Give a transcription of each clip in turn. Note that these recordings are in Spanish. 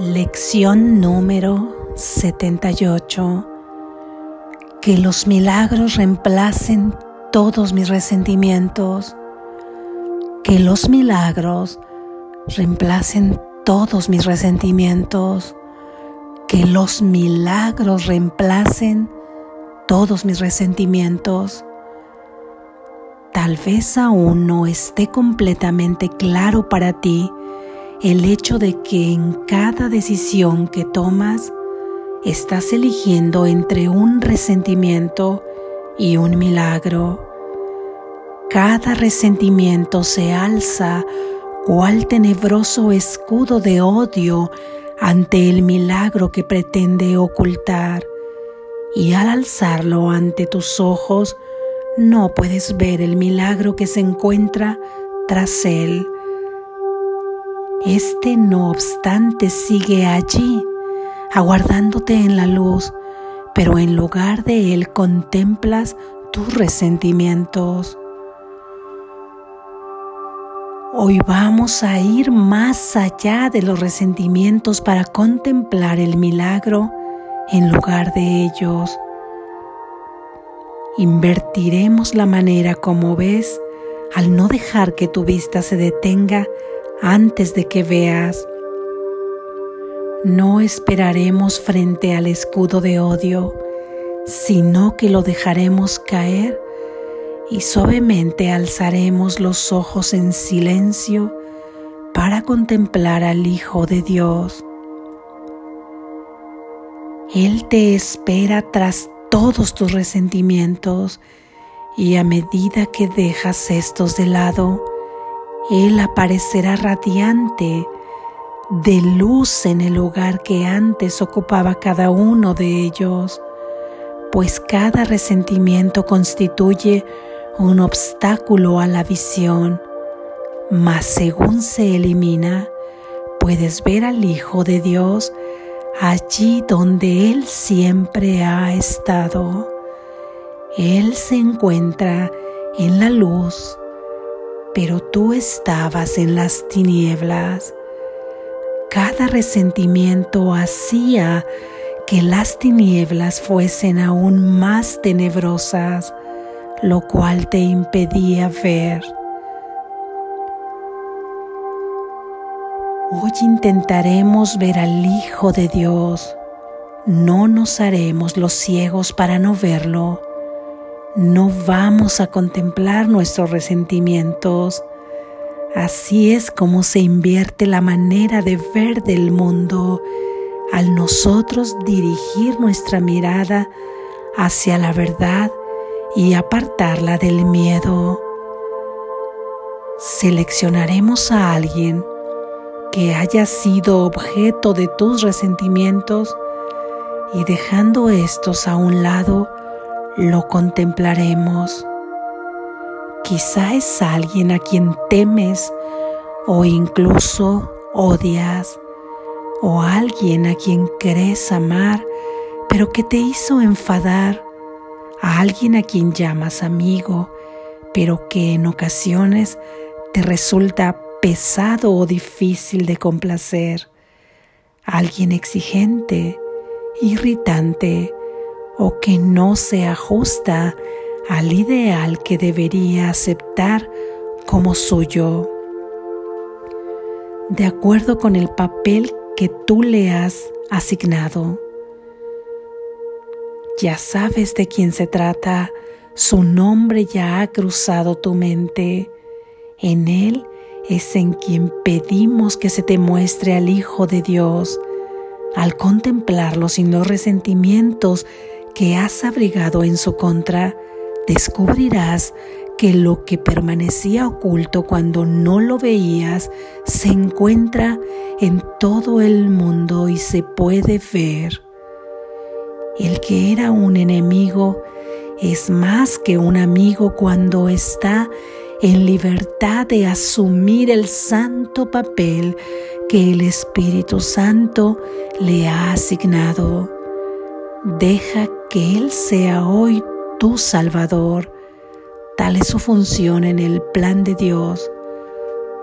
Lección número 78. Que los milagros reemplacen todos mis resentimientos. Que los milagros reemplacen todos mis resentimientos. Que los milagros reemplacen todos mis resentimientos. Tal vez aún no esté completamente claro para ti el hecho de que en cada decisión que tomas estás eligiendo entre un resentimiento y un milagro. Cada resentimiento se alza cual tenebroso escudo de odio ante el milagro que pretende ocultar y al alzarlo ante tus ojos no puedes ver el milagro que se encuentra tras él este no obstante sigue allí, aguardándote en la luz, pero en lugar de él contemplas tus resentimientos. Hoy vamos a ir más allá de los resentimientos para contemplar el milagro en lugar de ellos. Invertiremos la manera como ves al no dejar que tu vista se detenga antes de que veas. No esperaremos frente al escudo de odio, sino que lo dejaremos caer y suavemente alzaremos los ojos en silencio para contemplar al Hijo de Dios. Él te espera tras todos tus resentimientos y a medida que dejas estos de lado, él aparecerá radiante de luz en el lugar que antes ocupaba cada uno de ellos, pues cada resentimiento constituye un obstáculo a la visión, mas según se elimina, puedes ver al Hijo de Dios allí donde Él siempre ha estado. Él se encuentra en la luz pero tú estabas en las tinieblas. Cada resentimiento hacía que las tinieblas fuesen aún más tenebrosas, lo cual te impedía ver. Hoy intentaremos ver al Hijo de Dios. No nos haremos los ciegos para no verlo no vamos a contemplar nuestros resentimientos. Así es como se invierte la manera de ver del mundo al nosotros dirigir nuestra mirada hacia la verdad y apartarla del miedo. Seleccionaremos a alguien que haya sido objeto de tus resentimientos y dejando estos a un lado, lo contemplaremos. Quizá es alguien a quien temes o incluso odias, o alguien a quien querés amar, pero que te hizo enfadar, a alguien a quien llamas amigo, pero que en ocasiones te resulta pesado o difícil de complacer, alguien exigente, irritante, o que no se ajusta al ideal que debería aceptar como suyo. De acuerdo con el papel que tú le has asignado. Ya sabes de quién se trata, su nombre ya ha cruzado tu mente. En él es en quien pedimos que se te muestre al Hijo de Dios. Al contemplarlo sin los resentimientos que has abrigado en su contra, descubrirás que lo que permanecía oculto cuando no lo veías se encuentra en todo el mundo y se puede ver. El que era un enemigo es más que un amigo cuando está en libertad de asumir el santo papel que el Espíritu Santo le ha asignado. Deja que Él sea hoy tu Salvador. Tal es su función en el plan de Dios,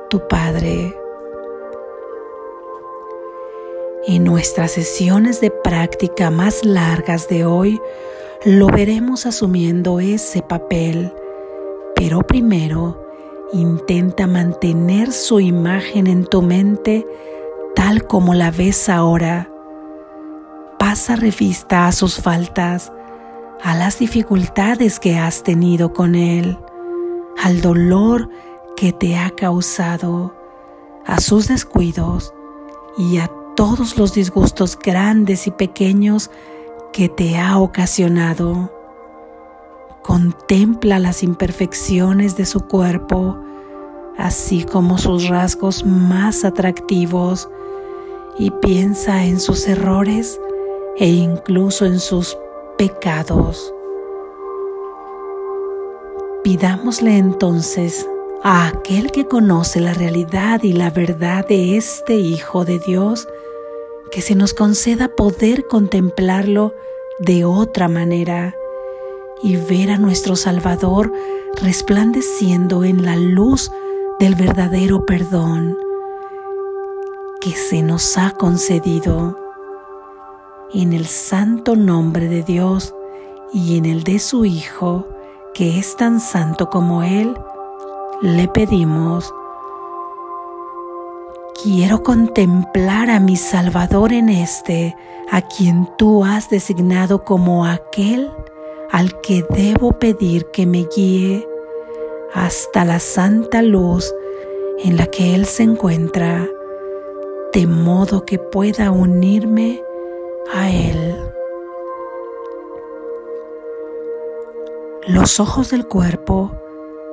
tu Padre. En nuestras sesiones de práctica más largas de hoy, lo veremos asumiendo ese papel, pero primero intenta mantener su imagen en tu mente tal como la ves ahora. Pasa revista a sus faltas, a las dificultades que has tenido con él, al dolor que te ha causado, a sus descuidos y a todos los disgustos grandes y pequeños que te ha ocasionado. Contempla las imperfecciones de su cuerpo, así como sus rasgos más atractivos, y piensa en sus errores e incluso en sus pecados. Pidámosle entonces a aquel que conoce la realidad y la verdad de este Hijo de Dios, que se nos conceda poder contemplarlo de otra manera y ver a nuestro Salvador resplandeciendo en la luz del verdadero perdón que se nos ha concedido. En el santo nombre de Dios y en el de su Hijo, que es tan santo como Él, le pedimos, quiero contemplar a mi Salvador en este, a quien tú has designado como aquel al que debo pedir que me guíe hasta la santa luz en la que Él se encuentra de modo que pueda unirme a Él. Los ojos del cuerpo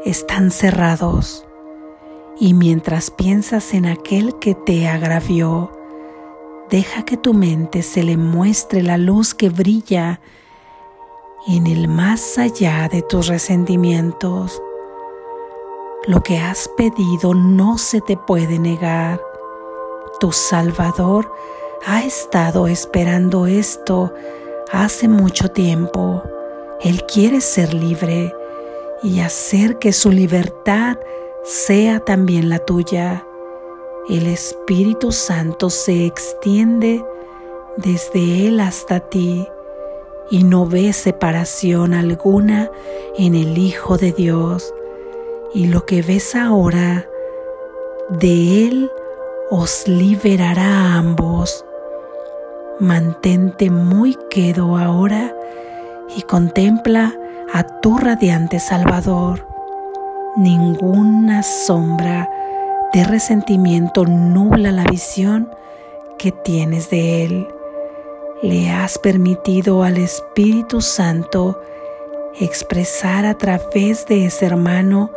están cerrados y mientras piensas en aquel que te agravió, deja que tu mente se le muestre la luz que brilla en el más allá de tus resentimientos. Lo que has pedido no se te puede negar tu Salvador ha estado esperando esto hace mucho tiempo. Él quiere ser libre y hacer que su libertad sea también la tuya. El Espíritu Santo se extiende desde Él hasta ti y no ve separación alguna en el Hijo de Dios. Y lo que ves ahora de Él os liberará a ambos. Mantente muy quedo ahora y contempla a tu radiante Salvador. Ninguna sombra de resentimiento nubla la visión que tienes de Él. Le has permitido al Espíritu Santo expresar a través de ese hermano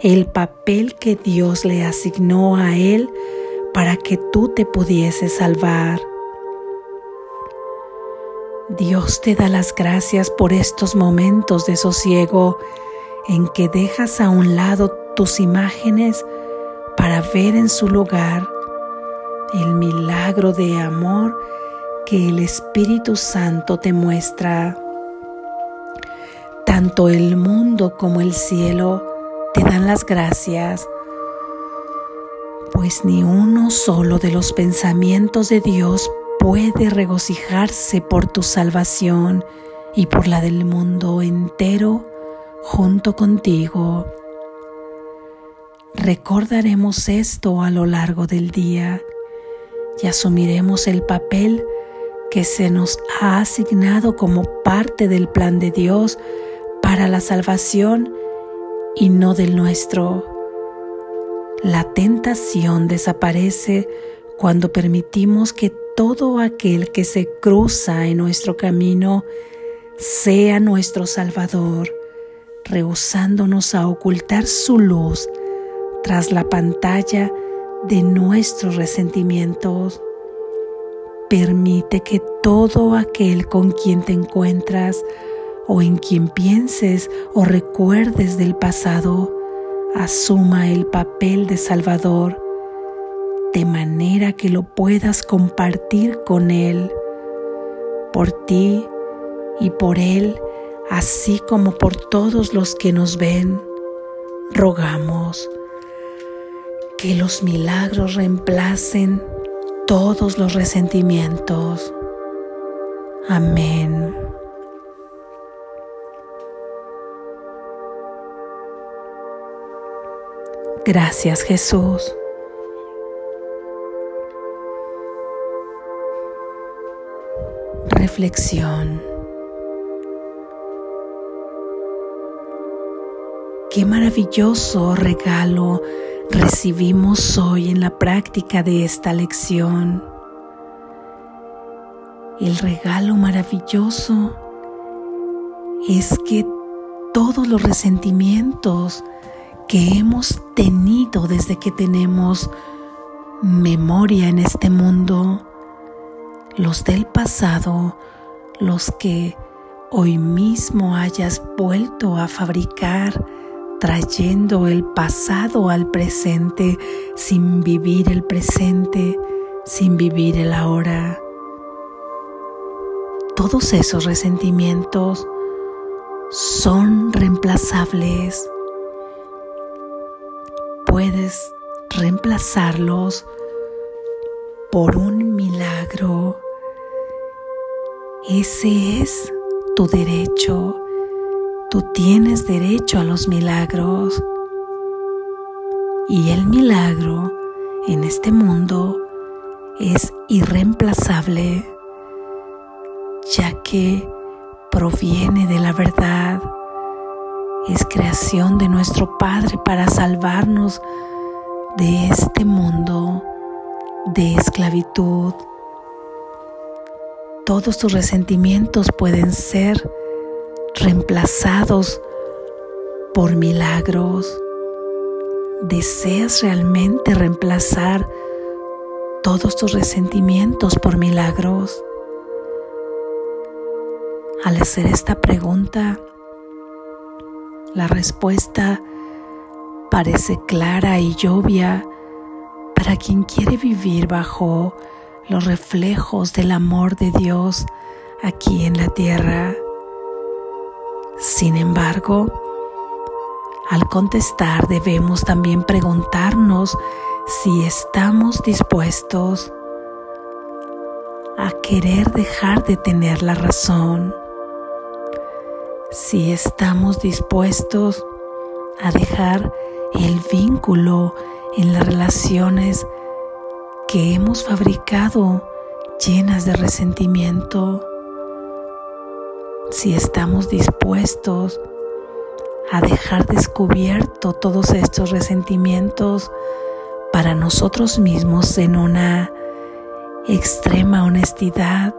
el papel que Dios le asignó a Él para que tú te pudieses salvar. Dios te da las gracias por estos momentos de sosiego en que dejas a un lado tus imágenes para ver en su lugar el milagro de amor que el Espíritu Santo te muestra. Tanto el mundo como el cielo te dan las gracias pues ni uno solo de los pensamientos de Dios puede regocijarse por tu salvación y por la del mundo entero junto contigo. Recordaremos esto a lo largo del día y asumiremos el papel que se nos ha asignado como parte del plan de Dios para la salvación y no del nuestro. La tentación desaparece cuando permitimos que todo aquel que se cruza en nuestro camino sea nuestro Salvador, rehusándonos a ocultar su luz tras la pantalla de nuestros resentimientos. Permite que todo aquel con quien te encuentras o en quien pienses o recuerdes del pasado asuma el papel de Salvador de manera que lo puedas compartir con Él, por ti y por Él, así como por todos los que nos ven. Rogamos que los milagros reemplacen todos los resentimientos. Amén. Gracias Jesús. Reflexión. Qué maravilloso regalo recibimos hoy en la práctica de esta lección. El regalo maravilloso es que todos los resentimientos que hemos tenido desde que tenemos memoria en este mundo, los del pasado, los que hoy mismo hayas vuelto a fabricar, trayendo el pasado al presente sin vivir el presente, sin vivir el ahora. Todos esos resentimientos son reemplazables. Puedes reemplazarlos por un milagro. Ese es tu derecho Tú tienes derecho a los milagros. Y el milagro en este mundo es irreemplazable, ya que proviene de la verdad, es creación de nuestro Padre para salvarnos de este mundo de esclavitud. Todos tus resentimientos pueden ser reemplazados por milagros. ¿Deseas realmente reemplazar todos tus resentimientos por milagros? Al hacer esta pregunta, la respuesta parece clara y obvia para quien quiere vivir bajo los reflejos del amor de Dios aquí en la tierra. Sin embargo, al contestar debemos también preguntarnos si estamos dispuestos a querer dejar de tener la razón, si estamos dispuestos a dejar el vínculo en las relaciones que hemos fabricado llenas de resentimiento. Si estamos dispuestos a dejar descubierto todos estos resentimientos para nosotros mismos en una extrema honestidad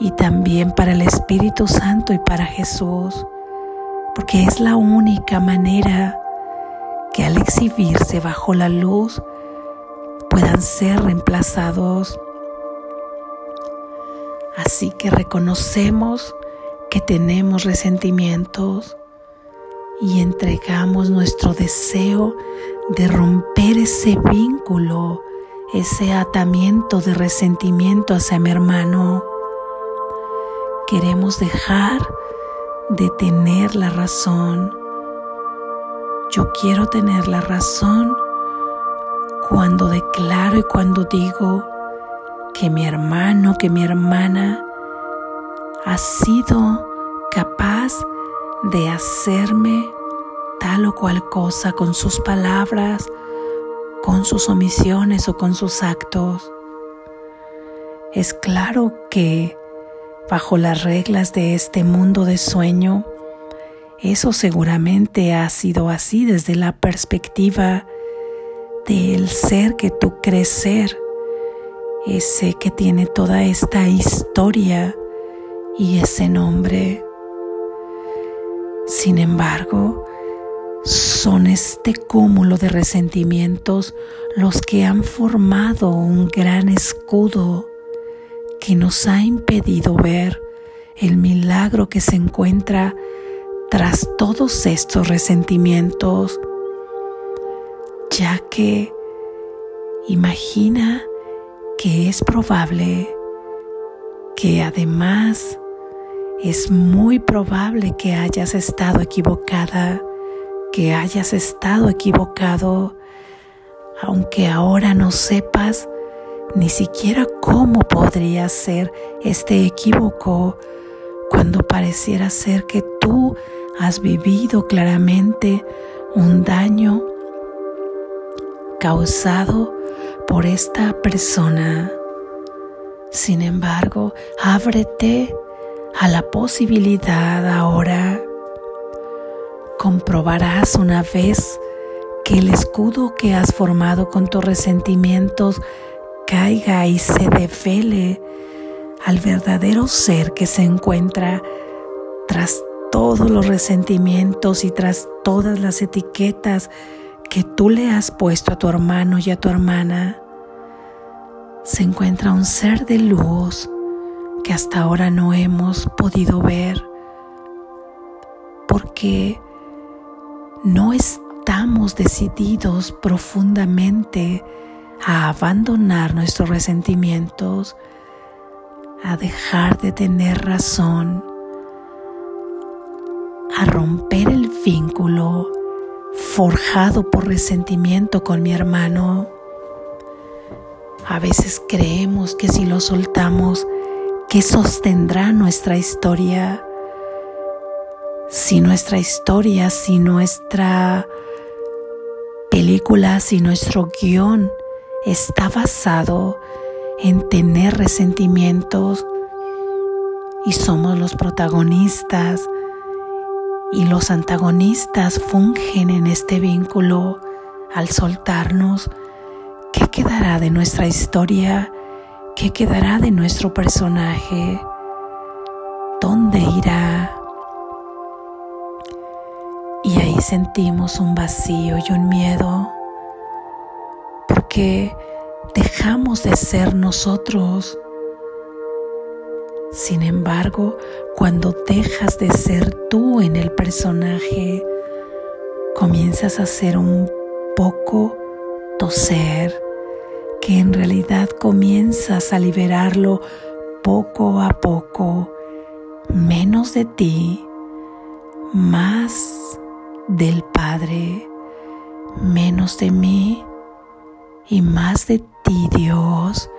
y también para el Espíritu Santo y para Jesús, porque es la única manera que al exhibirse bajo la luz ser reemplazados Así que reconocemos que tenemos resentimientos y entregamos nuestro deseo de romper ese vínculo, ese atamiento de resentimiento hacia mi hermano. Queremos dejar de tener la razón. Yo quiero tener la razón cuando declaro y cuando digo, que mi hermano, que mi hermana ha sido capaz de hacerme tal o cual cosa con sus palabras, con sus omisiones o con sus actos. Es claro que bajo las reglas de este mundo de sueño, eso seguramente ha sido así desde la perspectiva del ser que tú crees ser ese que tiene toda esta historia y ese nombre. Sin embargo, son este cúmulo de resentimientos los que han formado un gran escudo que nos ha impedido ver el milagro que se encuentra tras todos estos resentimientos, ya que imagina que es probable que además es muy probable que hayas estado equivocada, que hayas estado equivocado, aunque ahora no sepas ni siquiera cómo podría ser este equívoco cuando pareciera ser que tú has vivido claramente un daño causado por esta persona. Sin embargo, ábrete a la posibilidad ahora. Comprobarás una vez que el escudo que has formado con tus resentimientos caiga y se devele al verdadero ser que se encuentra tras todos los resentimientos y tras todas las etiquetas que tú le has puesto a tu hermano y a tu hermana, se encuentra un ser de luz que hasta ahora no hemos podido ver porque no estamos decididos profundamente a abandonar nuestros resentimientos, a dejar de tener razón, a romper el vínculo forjado por resentimiento con mi hermano. A veces creemos que si lo soltamos, que sostendrá nuestra historia. Si nuestra historia, si nuestra película, si nuestro guion está basado en tener resentimientos y somos los protagonistas y los antagonistas fungen en este vínculo al soltarnos, ¿qué quedará de nuestra historia? ¿Qué quedará de nuestro personaje? ¿Dónde irá? Y ahí sentimos un vacío y un miedo, porque dejamos de ser nosotros sin embargo, cuando dejas de ser tú en el personaje, comienzas a ser un poco tu ser, que en realidad comienzas a liberarlo poco a poco, menos de ti, más del Padre, menos de mí y más de ti, Dios.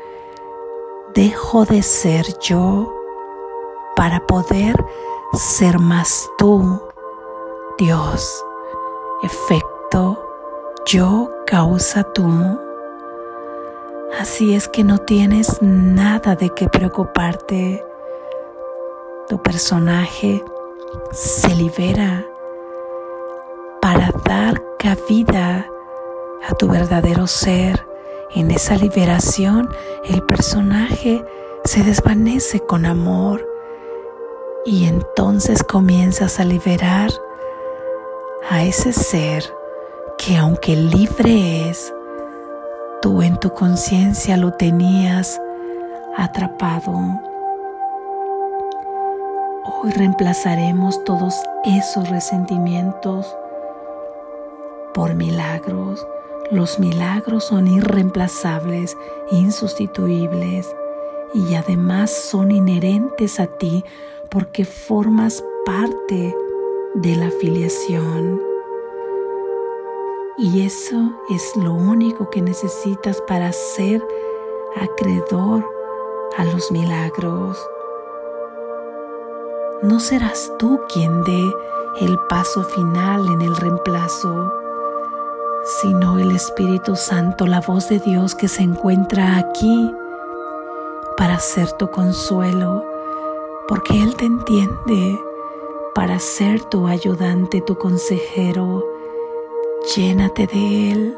Dejo de ser yo para poder ser más tú, Dios. Efecto, yo causa tú. Así es que no tienes nada de qué preocuparte. Tu personaje se libera para dar cabida a tu verdadero ser. En esa liberación el personaje se desvanece con amor y entonces comienzas a liberar a ese ser que aunque libre es, tú en tu conciencia lo tenías atrapado. Hoy reemplazaremos todos esos resentimientos por milagros. Los milagros son irreemplazables, insustituibles y además son inherentes a ti porque formas parte de la filiación. Y eso es lo único que necesitas para ser acreedor a los milagros. No serás tú quien dé el paso final en el reemplazo, sino el Espíritu Santo, la voz de Dios que se encuentra aquí para ser tu consuelo porque Él te entiende para ser tu ayudante, tu consejero. Llénate de Él,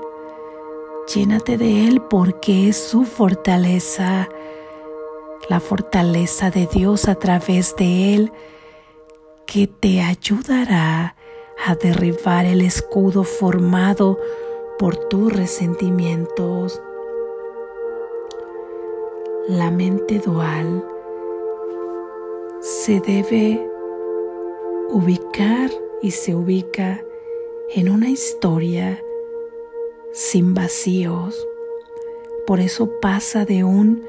llénate de Él porque es su fortaleza, la fortaleza de Dios a través de Él que te ayudará a derribar el escudo formado por tus resentimientos. La mente dual se debe ubicar y se ubica en una historia sin vacíos. Por eso pasa de un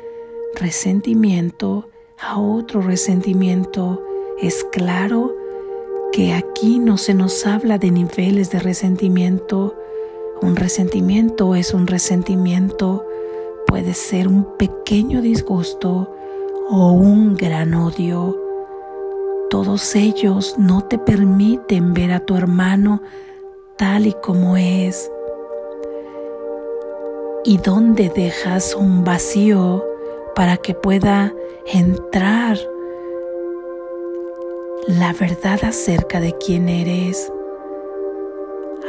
resentimiento a otro resentimiento. Es claro que aquí no se nos habla de niveles de resentimiento. Un resentimiento es un resentimiento puede ser un pequeño disgusto o un gran odio. Todos ellos no te permiten ver a tu hermano tal y como es. ¿Y dónde dejas un vacío para que pueda entrar la verdad acerca de quién eres?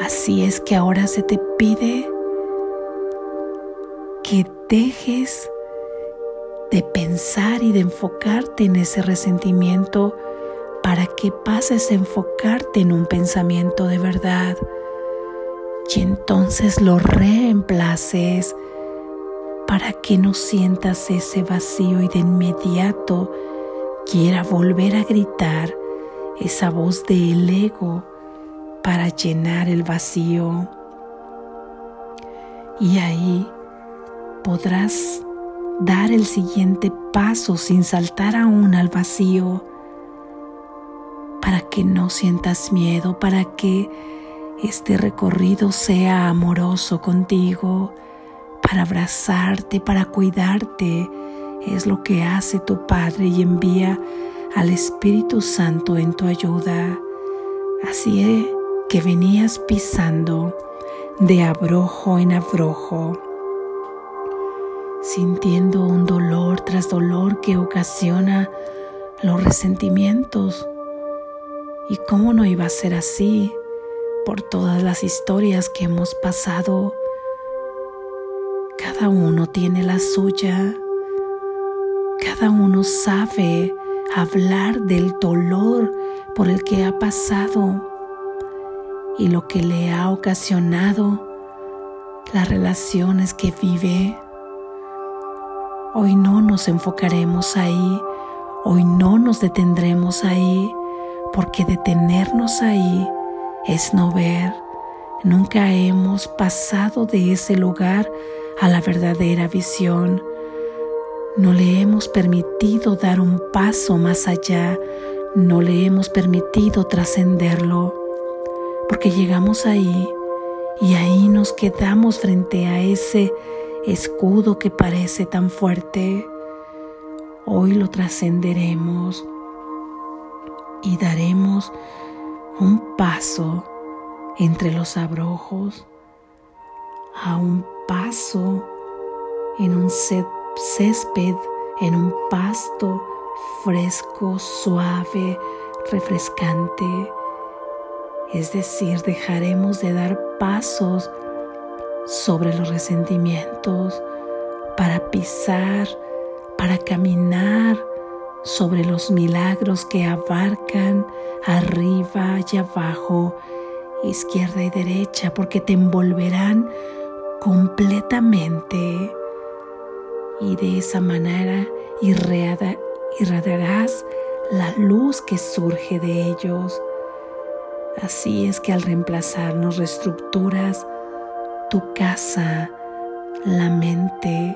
Así es que ahora se te pide que dejes de pensar y de enfocarte en ese resentimiento para que pases a enfocarte en un pensamiento de verdad y entonces lo reemplaces para que no sientas ese vacío y de inmediato quiera volver a gritar esa voz del ego para llenar el vacío. Y ahí podrás dar el siguiente paso sin saltar aún al vacío, para que no sientas miedo, para que este recorrido sea amoroso contigo, para abrazarte, para cuidarte. Es lo que hace tu Padre y envía al Espíritu Santo en tu ayuda. Así es que venías pisando de abrojo en abrojo sintiendo un dolor tras dolor que ocasiona los resentimientos. ¿Y cómo no iba a ser así por todas las historias que hemos pasado? Cada uno tiene la suya. Cada uno sabe hablar del dolor por el que ha pasado y lo que le ha ocasionado las relaciones que vive Hoy no nos enfocaremos ahí, hoy no nos detendremos ahí, porque detenernos ahí es no ver. Nunca hemos pasado de ese lugar a la verdadera visión. No le hemos permitido dar un paso más allá, no le hemos permitido trascenderlo, porque llegamos ahí y ahí nos quedamos frente a ese escudo que parece tan fuerte, hoy lo trascenderemos y daremos un paso entre los abrojos, a un paso en un césped, en un pasto fresco, suave, refrescante. Es decir, dejaremos de dar pasos sobre los resentimientos, para pisar, para caminar sobre los milagros que abarcan arriba y abajo, izquierda y derecha, porque te envolverán completamente y de esa manera irradiarás la luz que surge de ellos. Así es que al reemplazarnos reestructuras tu casa, la mente,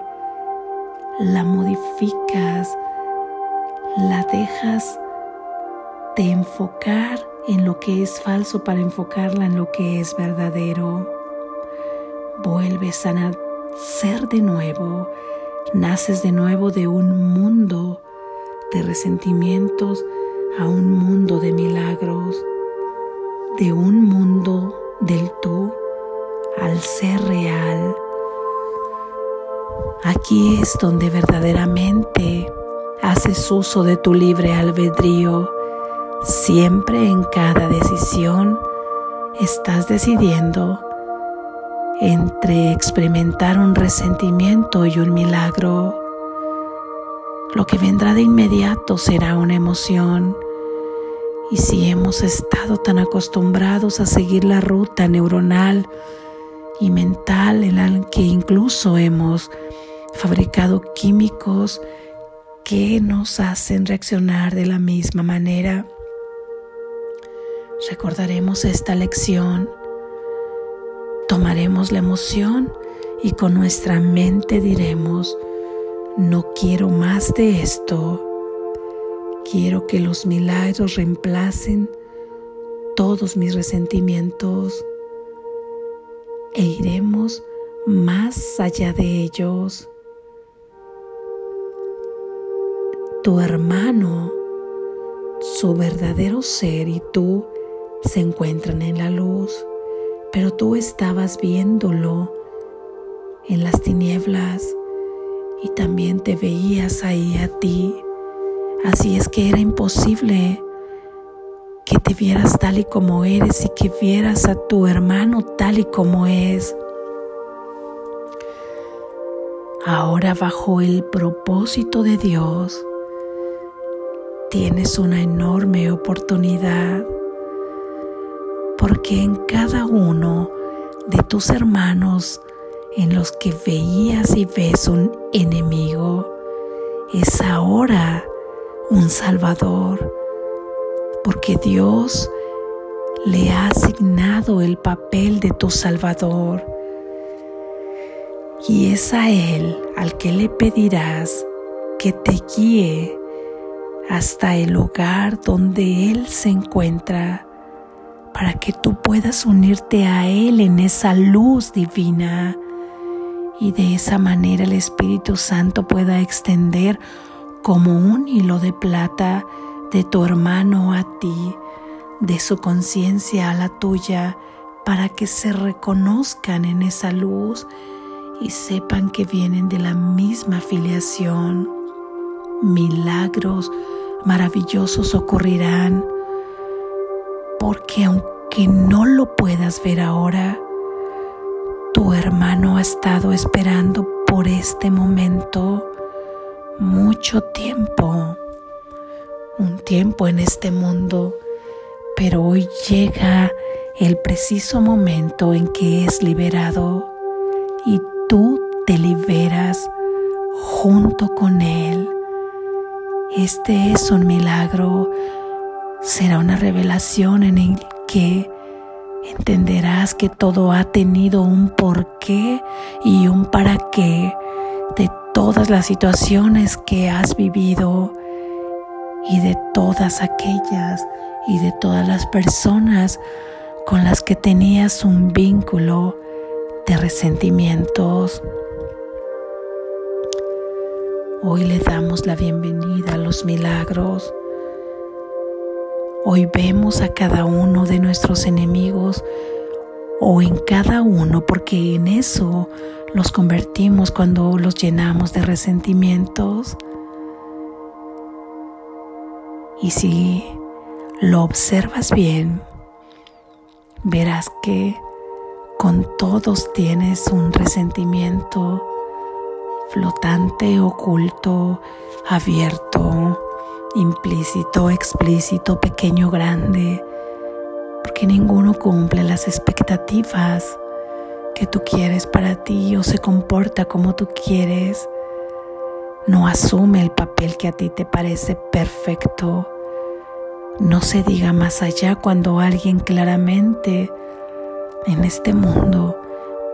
la modificas, la dejas de enfocar en lo que es falso para enfocarla en lo que es verdadero. Vuelves a nacer de nuevo, naces de nuevo de un mundo de resentimientos a un mundo de milagros, de un mundo del tú al ser real. Aquí es donde verdaderamente haces uso de tu libre albedrío. Siempre en cada decisión estás decidiendo entre experimentar un resentimiento y un milagro. Lo que vendrá de inmediato será una emoción. Y si hemos estado tan acostumbrados a seguir la ruta neuronal y mental en la que incluso hemos fabricado químicos que nos hacen reaccionar de la misma manera. Recordaremos esta lección, tomaremos la emoción y con nuestra mente diremos, no quiero más de esto, quiero que los milagros reemplacen todos mis resentimientos e iremos más allá de ellos. Tu hermano, su verdadero ser y tú se encuentran en la luz, pero tú estabas viéndolo en las tinieblas y también te veías ahí a ti. Así es que era imposible que te vieras tal y como eres y que vieras a tu hermano tal y como es. Ahora bajo el propósito de Dios, tienes una enorme oportunidad porque en cada uno de tus hermanos en los que veías y ves un enemigo, es ahora un Salvador, porque Dios le ha asignado el papel de tu Salvador. Y es a Él al que le pedirás que te guíe hasta el lugar donde Él se encuentra, para que tú puedas unirte a Él en esa luz divina y de esa manera el Espíritu Santo pueda extender como un hilo de plata de tu hermano a ti, de su conciencia a la tuya, para que se reconozcan en esa luz y sepan que vienen de la misma filiación. Milagros maravillosos ocurrirán, porque aunque no lo puedas ver ahora, tu hermano ha estado esperando por este momento mucho tiempo, un tiempo en este mundo, pero hoy llega el preciso momento en que es liberado y tú te liberas junto con él. Este es un milagro, será una revelación en el que entenderás que todo ha tenido un porqué y un para qué de todas las situaciones que has vivido y de todas aquellas y de todas las personas con las que tenías un vínculo de resentimientos. Hoy le damos la bienvenida a los milagros Hoy vemos a cada uno de nuestros enemigos o en cada uno porque en eso los convertimos cuando los llenamos de resentimientos. Y si lo observas bien, verás que con todos tienes un resentimiento flotante, oculto, abierto implícito, explícito, pequeño, grande, porque ninguno cumple las expectativas que tú quieres para ti o se comporta como tú quieres. No asume el papel que a ti te parece perfecto. No se diga más allá cuando alguien claramente en este mundo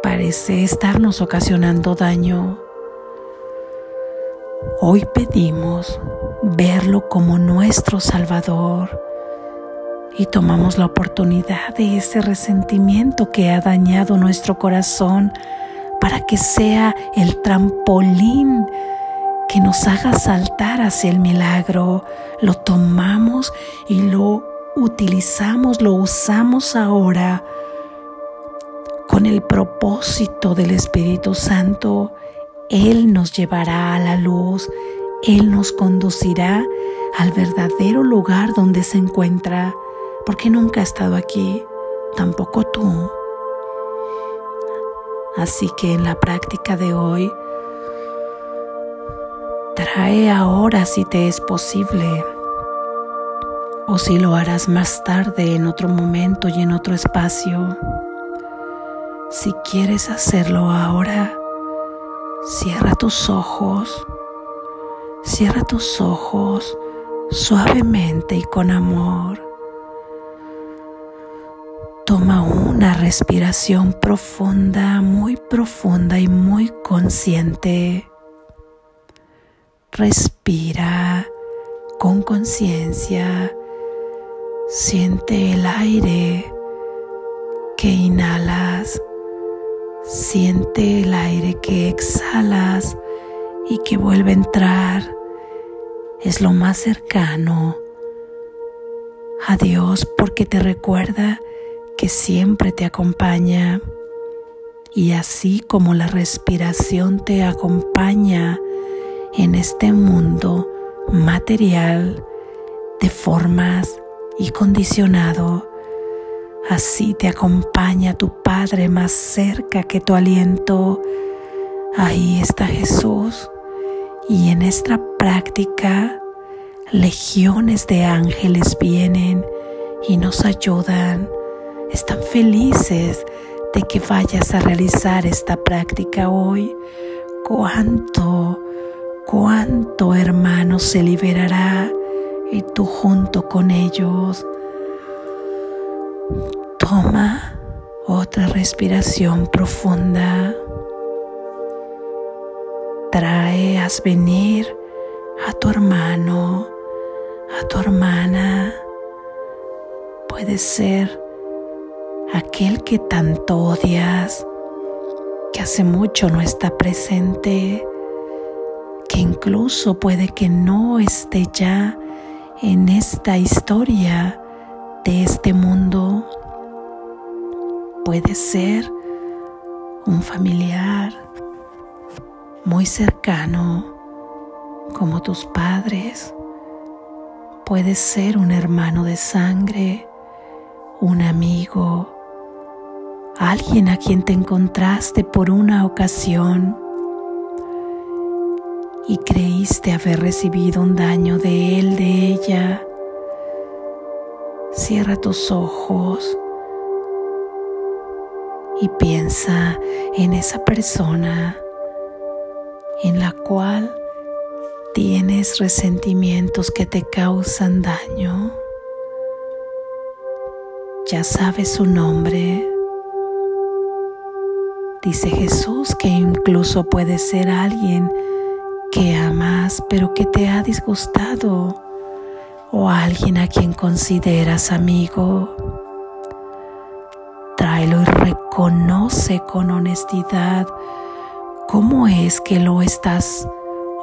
parece estarnos ocasionando daño. Hoy pedimos verlo como nuestro Salvador y tomamos la oportunidad de ese resentimiento que ha dañado nuestro corazón para que sea el trampolín que nos haga saltar hacia el milagro. Lo tomamos y lo utilizamos, lo usamos ahora con el propósito del Espíritu Santo. Él nos llevará a la luz él nos conducirá al verdadero lugar donde se encuentra, porque nunca ha estado aquí, tampoco tú. Así que en la práctica de hoy, trae ahora si te es posible, o si lo harás más tarde, en otro momento y en otro espacio. Si quieres hacerlo ahora, cierra tus ojos Cierra tus ojos suavemente y con amor. Toma una respiración profunda, muy profunda y muy consciente. Respira con conciencia. Siente el aire que inhalas. Siente el aire que exhalas y que vuelve a entrar es lo más cercano a Dios porque te recuerda que siempre te acompaña y así como la respiración te acompaña en este mundo material de formas y condicionado, así te acompaña tu Padre más cerca que tu aliento. Ahí está Jesús y en esta práctica legiones de ángeles vienen y nos ayudan. Están felices de que vayas a realizar esta práctica hoy. Cuánto, cuánto hermano se liberará y tú junto con ellos. Toma otra respiración profunda. Trae venir a tu hermano a tu hermana. Puede ser aquel que tanto odias, que hace mucho no está presente, que incluso puede que no esté ya en esta historia de este mundo. Puede ser un familiar muy cercano como tus padres Puede ser un hermano de sangre, un amigo, alguien a quien te encontraste por una ocasión y creíste haber recibido un daño de él, de ella. Cierra tus ojos y piensa en esa persona en la cual tienes resentimientos que te causan daño, ya sabes su nombre. Dice Jesús que incluso puede ser alguien que amas pero que te ha disgustado o alguien a quien consideras amigo. Tráelo y reconoce con honestidad cómo es que lo estás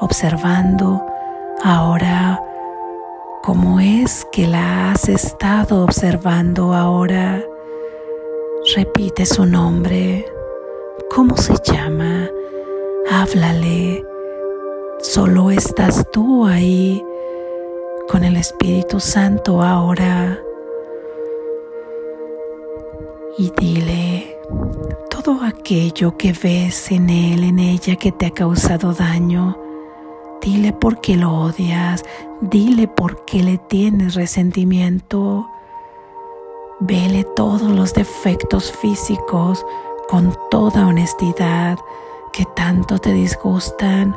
observando ahora cómo es que la has estado observando ahora. Repite su nombre. ¿Cómo se llama? Háblale. Solo estás tú ahí con el Espíritu Santo ahora. Y dile todo aquello que ves en él, en ella que te ha causado daño Dile por qué lo odias, dile por qué le tienes resentimiento. Vele todos los defectos físicos con toda honestidad que tanto te disgustan,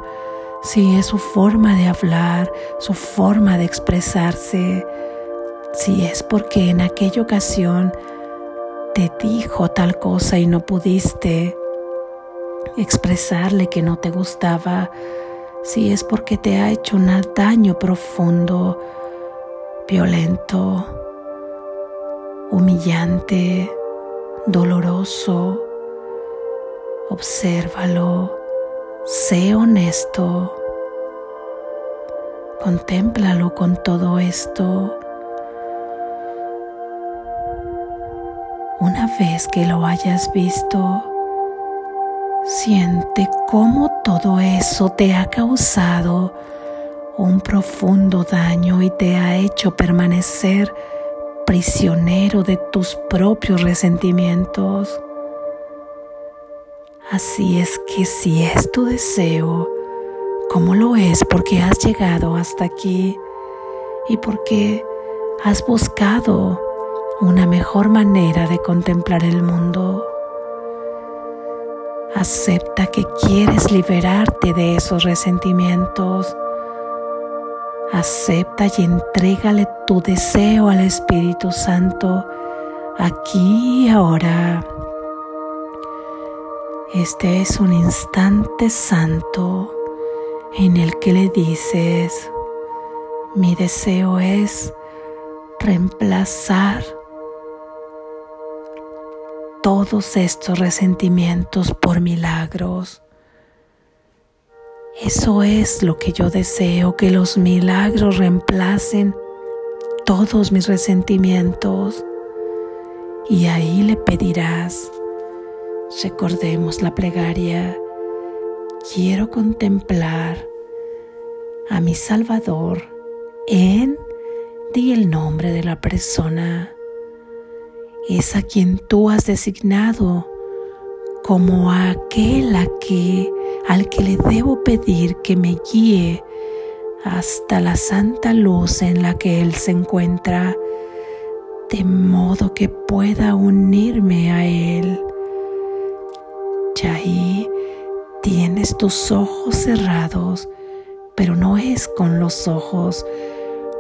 si es su forma de hablar, su forma de expresarse, si es porque en aquella ocasión te dijo tal cosa y no pudiste expresarle que no te gustaba, si es porque te ha hecho un daño profundo, violento, humillante, doloroso. Obsérvalo, sé honesto, contémplalo con todo esto. Una vez que lo hayas visto, Siente cómo todo eso te ha causado un profundo daño y te ha hecho permanecer prisionero de tus propios resentimientos. Así es que si es tu deseo, como lo es porque has llegado hasta aquí y porque has buscado una mejor manera de contemplar el mundo, Acepta que quieres liberarte de esos resentimientos. Acepta y entrégale tu deseo al Espíritu Santo aquí y ahora. Este es un instante santo en el que le dices, mi deseo es reemplazar todos estos resentimientos por milagros. Eso es lo que yo deseo, que los milagros reemplacen todos mis resentimientos. Y ahí le pedirás, recordemos la plegaria, quiero contemplar a mi Salvador en, di el nombre de la persona, es a quien tú has designado como aquel a que, al que le debo pedir que me guíe hasta la santa luz en la que Él se encuentra, de modo que pueda unirme a Él. Ahí tienes tus ojos cerrados, pero no es con los ojos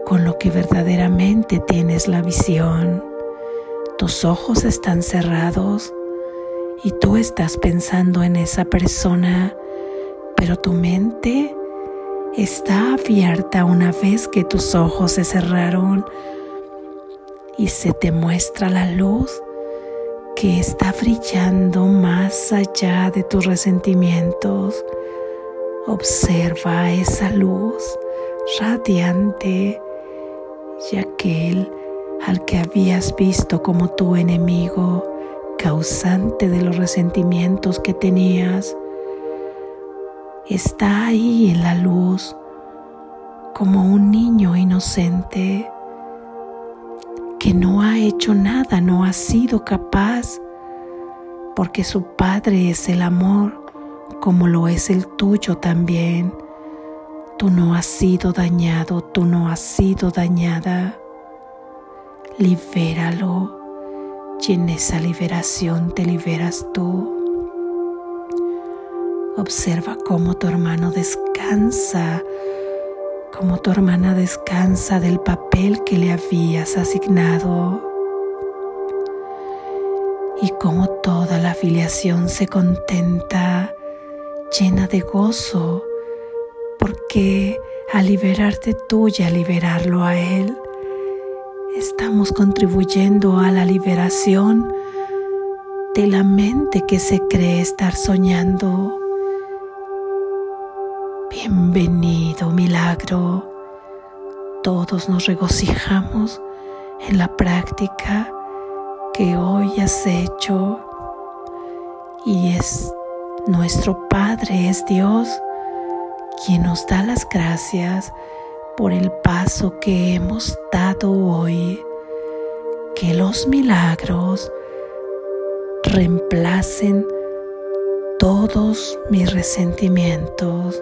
con lo que verdaderamente tienes la visión. Tus ojos están cerrados y tú estás pensando en esa persona, pero tu mente está abierta una vez que tus ojos se cerraron y se te muestra la luz que está brillando más allá de tus resentimientos. Observa esa luz radiante y aquel al que habías visto como tu enemigo causante de los resentimientos que tenías, está ahí en la luz como un niño inocente que no ha hecho nada, no ha sido capaz, porque su Padre es el amor, como lo es el tuyo también. Tú no has sido dañado, tú no has sido dañada. Libéralo y en esa liberación te liberas tú. Observa cómo tu hermano descansa, cómo tu hermana descansa del papel que le habías asignado y cómo toda la afiliación se contenta, llena de gozo, porque al liberarte tú y a liberarlo a él, estamos contribuyendo a la liberación de la mente que se cree estar soñando. Bienvenido milagro. Todos nos regocijamos en la práctica que hoy has hecho y es nuestro Padre, es Dios, quien nos da las gracias por el paso que hemos dado hoy, que los milagros reemplacen todos mis resentimientos.